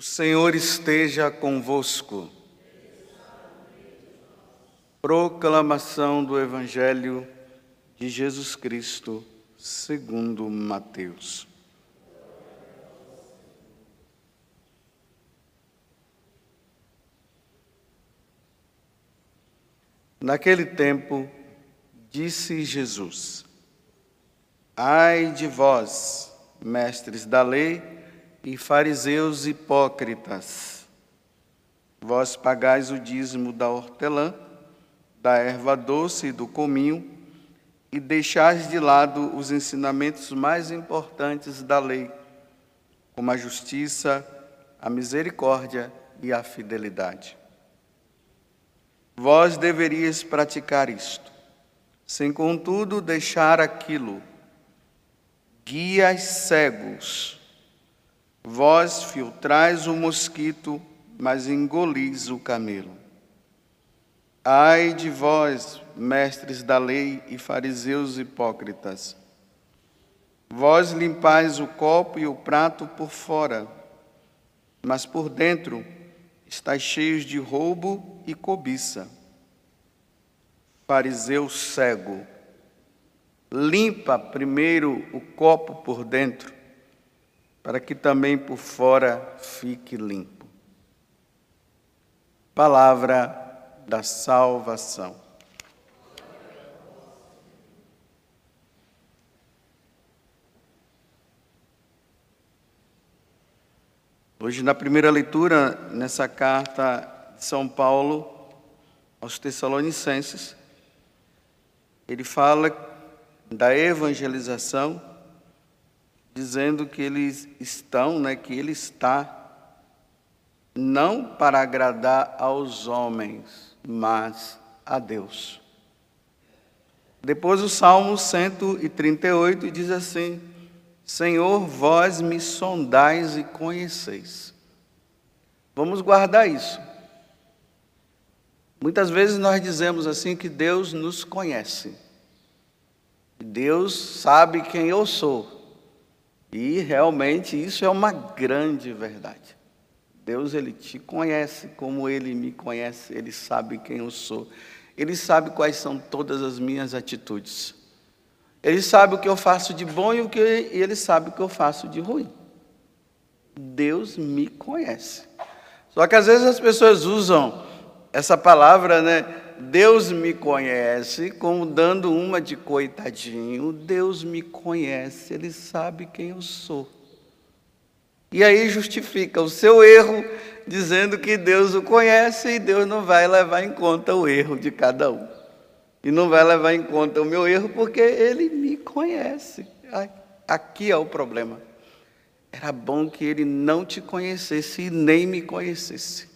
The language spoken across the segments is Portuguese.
O Senhor esteja convosco. Proclamação do Evangelho de Jesus Cristo, segundo Mateus. Naquele tempo, disse Jesus: Ai de vós, mestres da lei e fariseus hipócritas, vós pagais o dízimo da hortelã, da erva doce e do cominho, e deixais de lado os ensinamentos mais importantes da lei, como a justiça, a misericórdia e a fidelidade. Vós deveríeis praticar isto, sem contudo deixar aquilo. Guias cegos, vós filtrais o mosquito, mas engolis o camelo. Ai de vós, mestres da lei e fariseus hipócritas, vós limpais o copo e o prato por fora, mas por dentro estáis cheios de roubo e cobiça. Fariseu cego, limpa primeiro o copo por dentro, para que também por fora fique limpo. Palavra da salvação. Hoje, na primeira leitura, nessa carta de São Paulo aos Tessalonicenses, ele fala da evangelização, dizendo que eles estão, né, que ele está não para agradar aos homens, mas a Deus. Depois o Salmo 138 diz assim: Senhor, vós me sondais e conheceis. Vamos guardar isso. Muitas vezes nós dizemos assim que Deus nos conhece. Deus sabe quem eu sou. E realmente isso é uma grande verdade. Deus ele te conhece como ele me conhece, ele sabe quem eu sou. Ele sabe quais são todas as minhas atitudes. Ele sabe o que eu faço de bom e o que ele sabe o que eu faço de ruim. Deus me conhece. Só que às vezes as pessoas usam essa palavra, né? Deus me conhece, como dando uma de coitadinho. Deus me conhece, Ele sabe quem eu sou. E aí justifica o seu erro, dizendo que Deus o conhece e Deus não vai levar em conta o erro de cada um. E não vai levar em conta o meu erro porque ele me conhece. Aqui é o problema. Era bom que ele não te conhecesse e nem me conhecesse.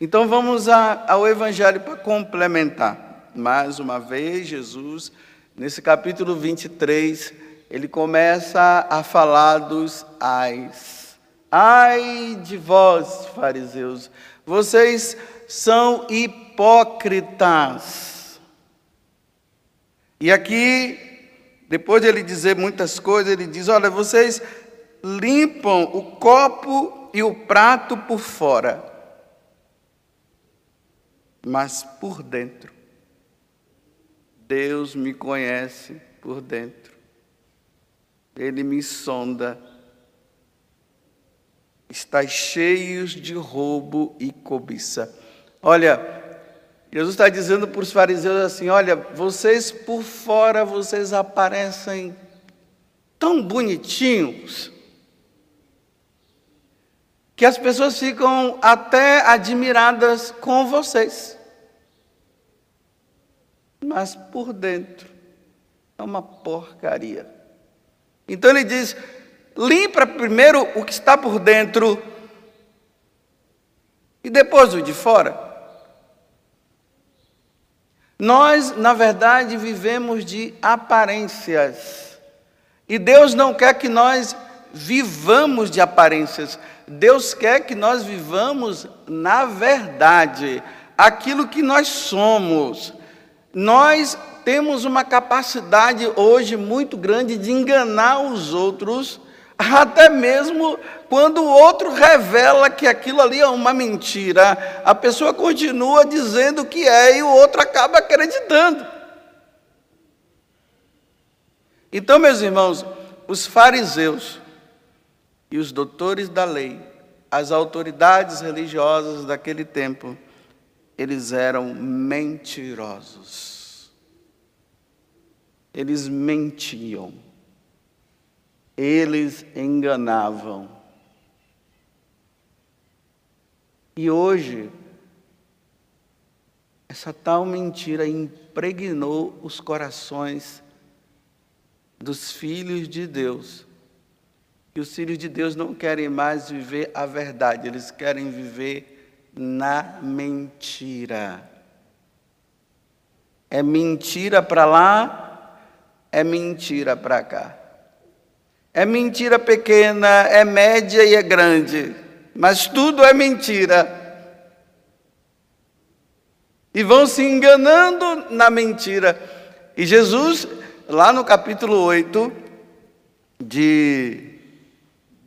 Então vamos ao Evangelho para complementar. Mais uma vez, Jesus, nesse capítulo 23, ele começa a falar dos ais. Ai de vós, fariseus, vocês são hipócritas. E aqui, depois de ele dizer muitas coisas, ele diz: Olha, vocês limpam o copo e o prato por fora, mas por dentro, Deus me conhece por dentro, Ele me sonda. Está cheios de roubo e cobiça. Olha, Jesus está dizendo para os fariseus assim: olha, vocês por fora, vocês aparecem tão bonitinhos, que as pessoas ficam até admiradas com vocês. Mas por dentro é uma porcaria. Então ele diz: limpa primeiro o que está por dentro e depois o de fora. Nós, na verdade, vivemos de aparências. E Deus não quer que nós vivamos de aparências. Deus quer que nós vivamos na verdade, aquilo que nós somos. Nós temos uma capacidade hoje muito grande de enganar os outros Até mesmo quando o outro revela que aquilo ali é uma mentira, a pessoa continua dizendo que é e o outro acaba acreditando. Então, meus irmãos, os fariseus e os doutores da lei, as autoridades religiosas daquele tempo, eles eram mentirosos. Eles mentiam. Eles enganavam. E hoje, essa tal mentira impregnou os corações dos filhos de Deus. E os filhos de Deus não querem mais viver a verdade, eles querem viver na mentira. É mentira para lá, é mentira para cá. É mentira pequena, é média e é grande, mas tudo é mentira. E vão se enganando na mentira. E Jesus, lá no capítulo 8 de,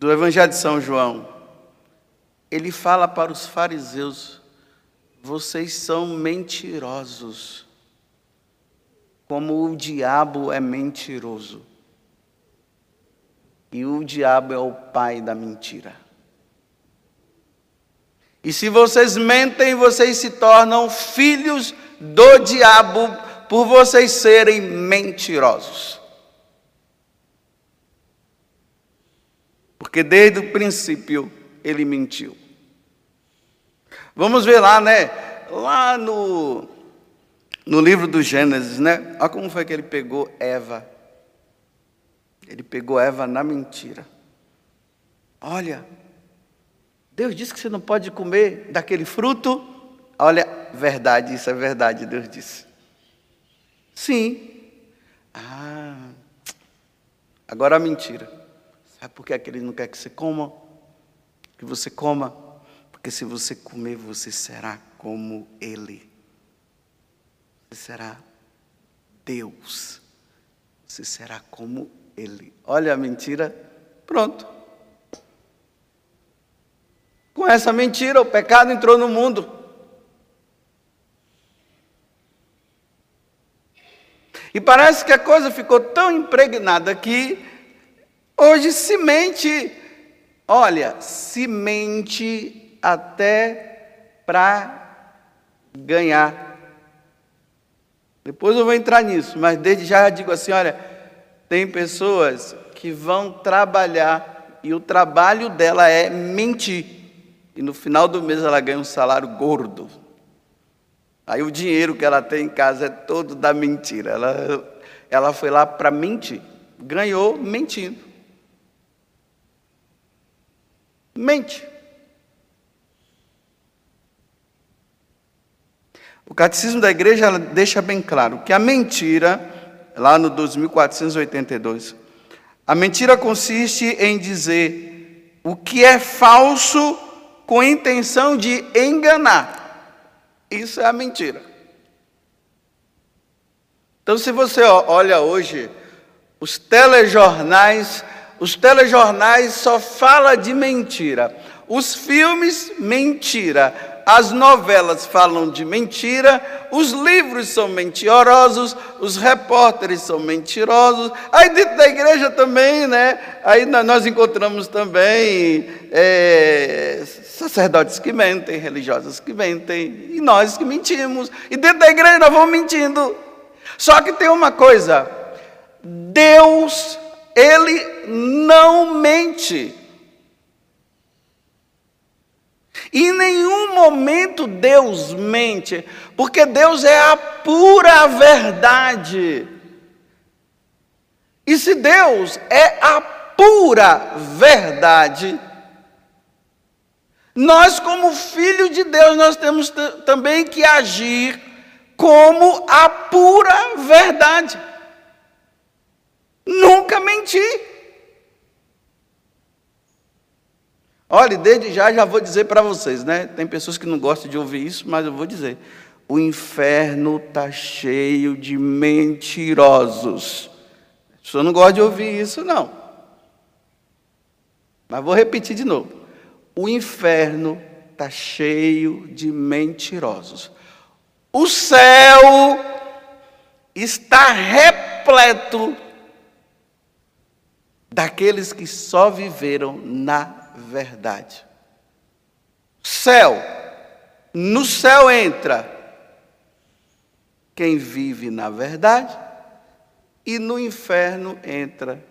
do Evangelho de São João, ele fala para os fariseus: vocês são mentirosos, como o diabo é mentiroso. E o diabo é o pai da mentira. E se vocês mentem, vocês se tornam filhos do diabo por vocês serem mentirosos. Porque desde o princípio ele mentiu. Vamos ver lá, né? Lá no, no livro do Gênesis, né? Olha como foi que ele pegou Eva. Ele pegou Eva na mentira. Olha, Deus disse que você não pode comer daquele fruto. Olha, verdade, isso é verdade, Deus disse. Sim. Ah, agora a mentira. Sabe por que aquele não quer que você coma? Que você coma. Porque se você comer, você será como Ele. Você será Deus. Você será como ele. Olha a mentira, pronto. Com essa mentira, o pecado entrou no mundo. E parece que a coisa ficou tão impregnada que hoje se mente, olha, se mente até para ganhar. Depois eu vou entrar nisso, mas desde já digo assim: olha, tem pessoas que vão trabalhar e o trabalho dela é mentir. E no final do mês ela ganha um salário gordo. Aí o dinheiro que ela tem em casa é todo da mentira. Ela, ela foi lá para mentir. Ganhou mentindo. Mente. O catecismo da igreja deixa bem claro que a mentira lá no 2482. A mentira consiste em dizer o que é falso com intenção de enganar. Isso é a mentira. Então, se você olha hoje os telejornais, os telejornais só falam de mentira. Os filmes, mentira as novelas falam de mentira, os livros são mentirosos, os repórteres são mentirosos. Aí dentro da igreja também, né? Aí nós encontramos também é, sacerdotes que mentem, religiosos que mentem, e nós que mentimos. E dentro da igreja nós vamos mentindo. Só que tem uma coisa: Deus, Ele não mente. Em nenhum momento Deus mente, porque Deus é a pura verdade. E se Deus é a pura verdade, nós, como filhos de Deus, nós temos também que agir como a pura verdade. Nunca mentir. Olha, desde já já vou dizer para vocês, né? Tem pessoas que não gostam de ouvir isso, mas eu vou dizer. O inferno está cheio de mentirosos. A não gosta de ouvir isso, não. Mas vou repetir de novo. O inferno está cheio de mentirosos. O céu está repleto daqueles que só viveram na verdade. Céu, no céu entra quem vive na verdade, e no inferno entra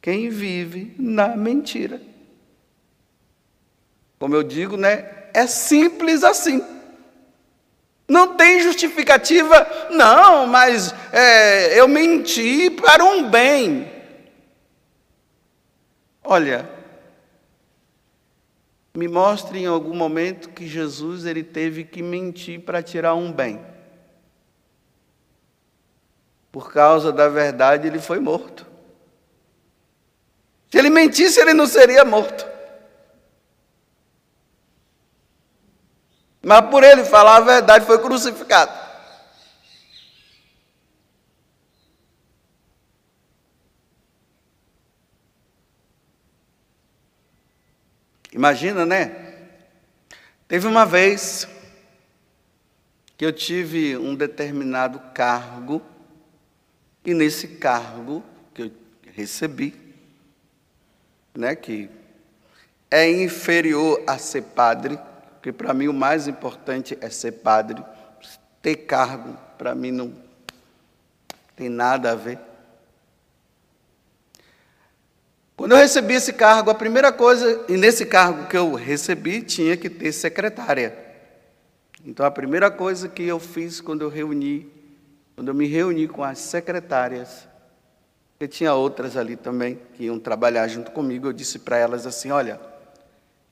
quem vive na mentira. Como eu digo, né? É simples assim. Não tem justificativa, não, mas é, eu menti para um bem. Olha, me mostre em algum momento que Jesus ele teve que mentir para tirar um bem. Por causa da verdade, ele foi morto. Se ele mentisse, ele não seria morto. Mas por ele falar a verdade, foi crucificado. Imagina, né? Teve uma vez que eu tive um determinado cargo, e nesse cargo que eu recebi, né, que é inferior a ser padre, porque para mim o mais importante é ser padre. Ter cargo, para mim, não tem nada a ver. Quando eu recebi esse cargo, a primeira coisa, e nesse cargo que eu recebi, tinha que ter secretária. Então, a primeira coisa que eu fiz quando eu reuni, quando eu me reuni com as secretárias, porque tinha outras ali também que iam trabalhar junto comigo, eu disse para elas assim: olha,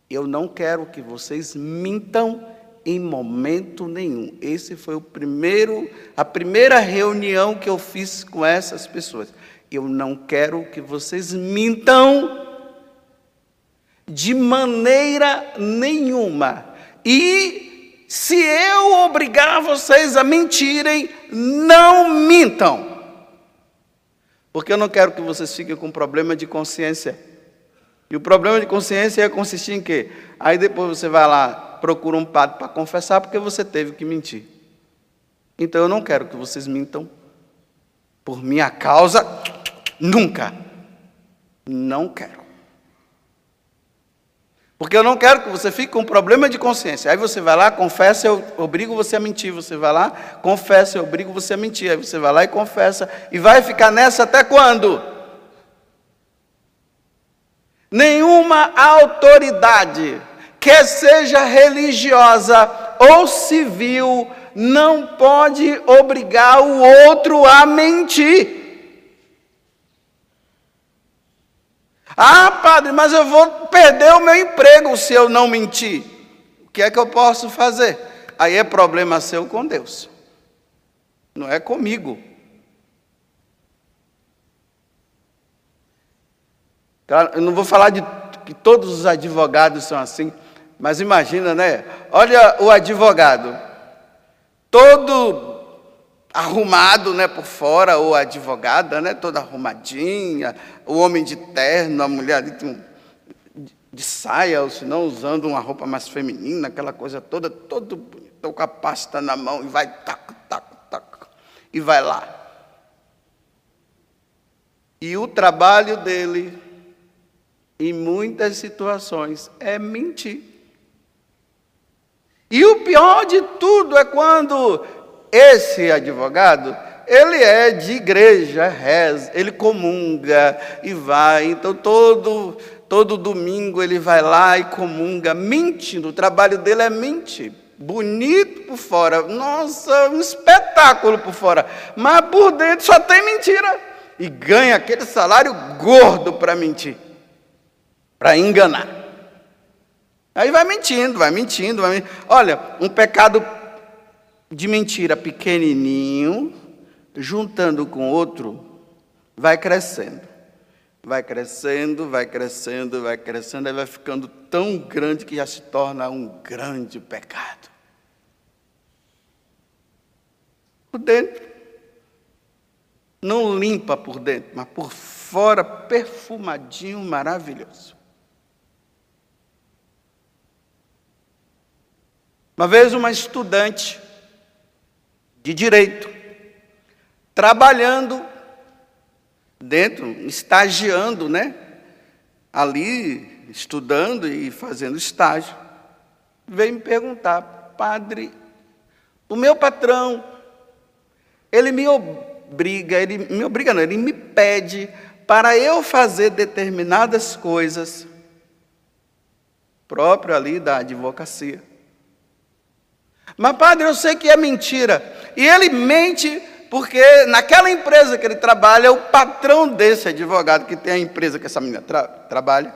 eu não quero que vocês mintam em momento nenhum. Esse foi o primeiro, a primeira reunião que eu fiz com essas pessoas. Eu não quero que vocês mintam de maneira nenhuma. E se eu obrigar vocês a mentirem, não mintam. Porque eu não quero que vocês fiquem com problema de consciência. E o problema de consciência ia consistir em quê? Aí depois você vai lá, procura um padre para confessar porque você teve que mentir. Então eu não quero que vocês mintam por minha causa, nunca. Não quero. Porque eu não quero que você fique com problema de consciência. Aí você vai lá, confessa, eu obrigo você a mentir. Você vai lá, confessa, eu obrigo você a mentir. Aí você vai lá e confessa. E vai ficar nessa até quando? Nenhuma autoridade, quer seja religiosa ou civil, não pode obrigar o outro a mentir. Ah, padre, mas eu vou perder o meu emprego se eu não mentir. O que é que eu posso fazer? Aí é problema seu com Deus, não é comigo. Eu não vou falar de que todos os advogados são assim, mas imagina, né? Olha o advogado, todo arrumado, né, por fora, ou advogada, né, toda arrumadinha, o homem de terno, a mulher de, de saia, ou se não usando uma roupa mais feminina, aquela coisa toda, todo bonito, com a pasta na mão e vai tac, tac, tac, e vai lá. E o trabalho dele em muitas situações, é mentir. E o pior de tudo é quando esse advogado, ele é de igreja, reza, ele comunga e vai. Então todo todo domingo ele vai lá e comunga, mentindo. O trabalho dele é mentir. Bonito por fora, nossa, um espetáculo por fora, mas por dentro só tem mentira. E ganha aquele salário gordo para mentir para enganar. Aí vai mentindo, vai mentindo, vai mentindo. Olha, um pecado de mentira pequenininho, juntando com outro, vai crescendo. Vai crescendo, vai crescendo, vai crescendo, aí vai ficando tão grande que já se torna um grande pecado. Por dentro. Não limpa por dentro, mas por fora perfumadinho, maravilhoso. Uma vez uma estudante de direito, trabalhando dentro, estagiando, né? Ali, estudando e fazendo estágio, veio me perguntar, padre, o meu patrão, ele me obriga, ele me obriga não, ele me pede para eu fazer determinadas coisas, próprio ali da advocacia. Mas, padre, eu sei que é mentira. E ele mente porque naquela empresa que ele trabalha, o patrão desse advogado que tem a empresa que essa menina tra trabalha,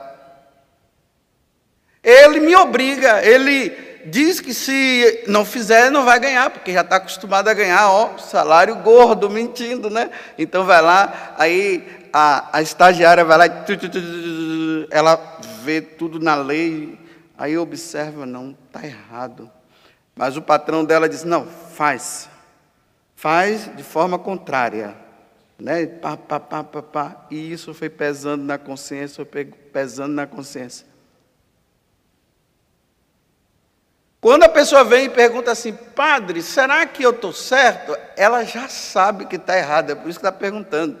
ele me obriga, ele diz que se não fizer, não vai ganhar, porque já está acostumado a ganhar, ó, salário gordo, mentindo, né? Então vai lá, aí a, a estagiária vai lá, ela vê tudo na lei, aí observa, não, está errado. Mas o patrão dela disse: não, faz. Faz de forma contrária. Né? Pá, pá, pá, pá, pá. E isso foi pesando na consciência, foi pesando na consciência. Quando a pessoa vem e pergunta assim, padre, será que eu estou certo? Ela já sabe que está errado, é por isso que está perguntando.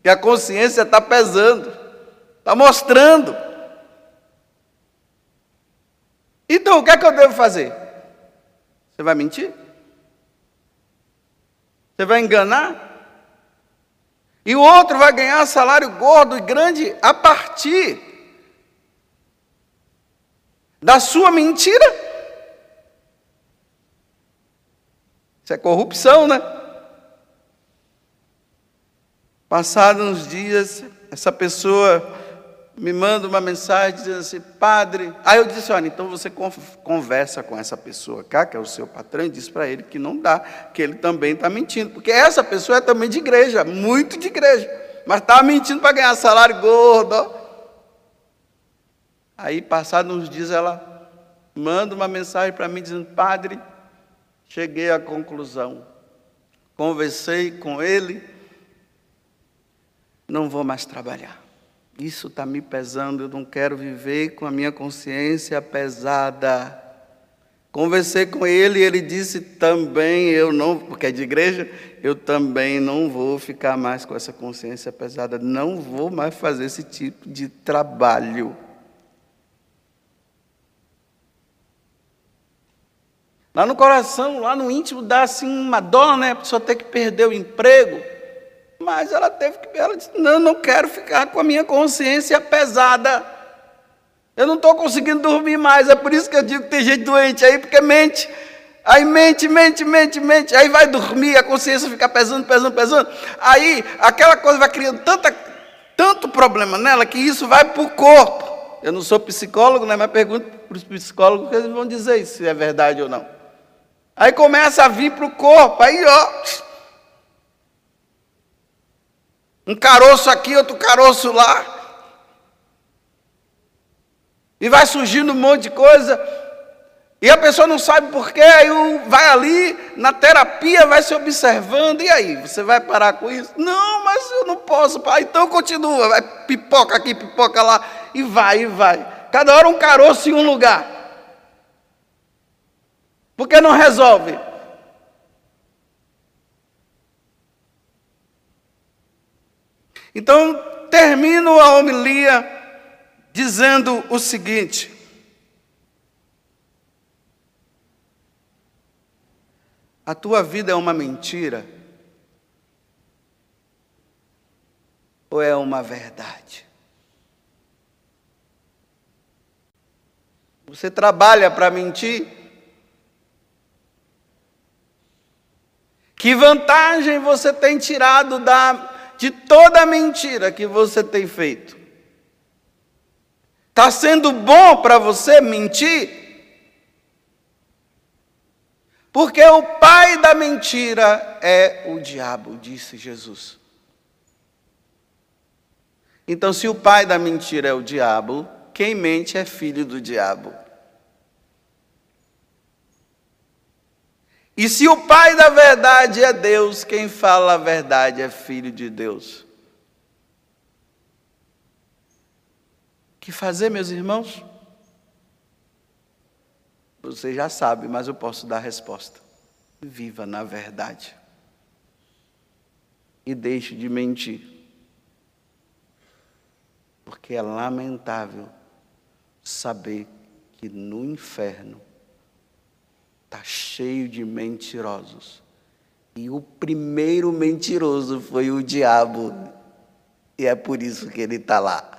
Que a consciência está pesando, está mostrando. Então, o que é que eu devo fazer? Você vai mentir? Você vai enganar? E o outro vai ganhar salário gordo e grande a partir da sua mentira? Isso é corrupção, né? Passados uns dias, essa pessoa me manda uma mensagem dizendo assim, padre. Aí eu disse: olha, então você conversa com essa pessoa cá, que é o seu patrão, e diz para ele que não dá, que ele também está mentindo. Porque essa pessoa é também de igreja, muito de igreja, mas está mentindo para ganhar salário gordo. Aí, passados uns dias, ela manda uma mensagem para mim dizendo: Padre, cheguei à conclusão, conversei com ele, não vou mais trabalhar. Isso está me pesando, eu não quero viver com a minha consciência pesada. Conversei com ele e ele disse também, eu não, porque é de igreja, eu também não vou ficar mais com essa consciência pesada, não vou mais fazer esse tipo de trabalho. Lá no coração, lá no íntimo, dá assim uma dó, né? A pessoa ter que perder o emprego. Mas ela teve que. Ela disse: Não, não quero ficar com a minha consciência pesada. Eu não estou conseguindo dormir mais. É por isso que eu digo que tem gente doente aí, porque mente. Aí mente, mente, mente, mente. Aí vai dormir, a consciência fica pesando, pesando, pesando. Aí aquela coisa vai criando tanta, tanto problema nela que isso vai para o corpo. Eu não sou psicólogo, né? Mas pergunto para os psicólogos que eles vão dizer se é verdade ou não. Aí começa a vir para o corpo. Aí, ó, Um caroço aqui, outro caroço lá. E vai surgindo um monte de coisa. E a pessoa não sabe porquê, aí vai ali na terapia, vai se observando, e aí? Você vai parar com isso? Não, mas eu não posso. Então continua, vai pipoca aqui, pipoca lá, e vai, e vai. Cada hora um caroço em um lugar. Porque não resolve. Então, termino a homilia dizendo o seguinte: A tua vida é uma mentira ou é uma verdade? Você trabalha para mentir? Que vantagem você tem tirado da de toda a mentira que você tem feito. Está sendo bom para você mentir? Porque o pai da mentira é o diabo, disse Jesus. Então, se o pai da mentira é o diabo, quem mente é filho do diabo. E se o Pai da verdade é Deus, quem fala a verdade é filho de Deus. que fazer, meus irmãos? Você já sabe, mas eu posso dar a resposta. Viva na verdade. E deixe de mentir. Porque é lamentável saber que no inferno está cheio de mentirosos. E o primeiro mentiroso foi o diabo. E é por isso que ele está lá.